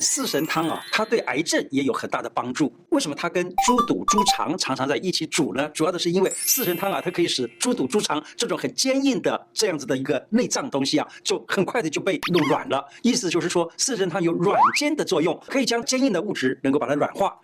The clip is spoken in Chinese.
四神汤啊它对癌症也有很大的帮助。为什么它跟猪肚猪肠常常在一起煮呢？主要的是因为四神汤啊它可以使猪肚猪肠这种很坚硬的这样子的一个内脏东西啊就很快的就被弄软了。意思就是说四神汤有软坚的作用可以将坚硬的物质能够把它软化。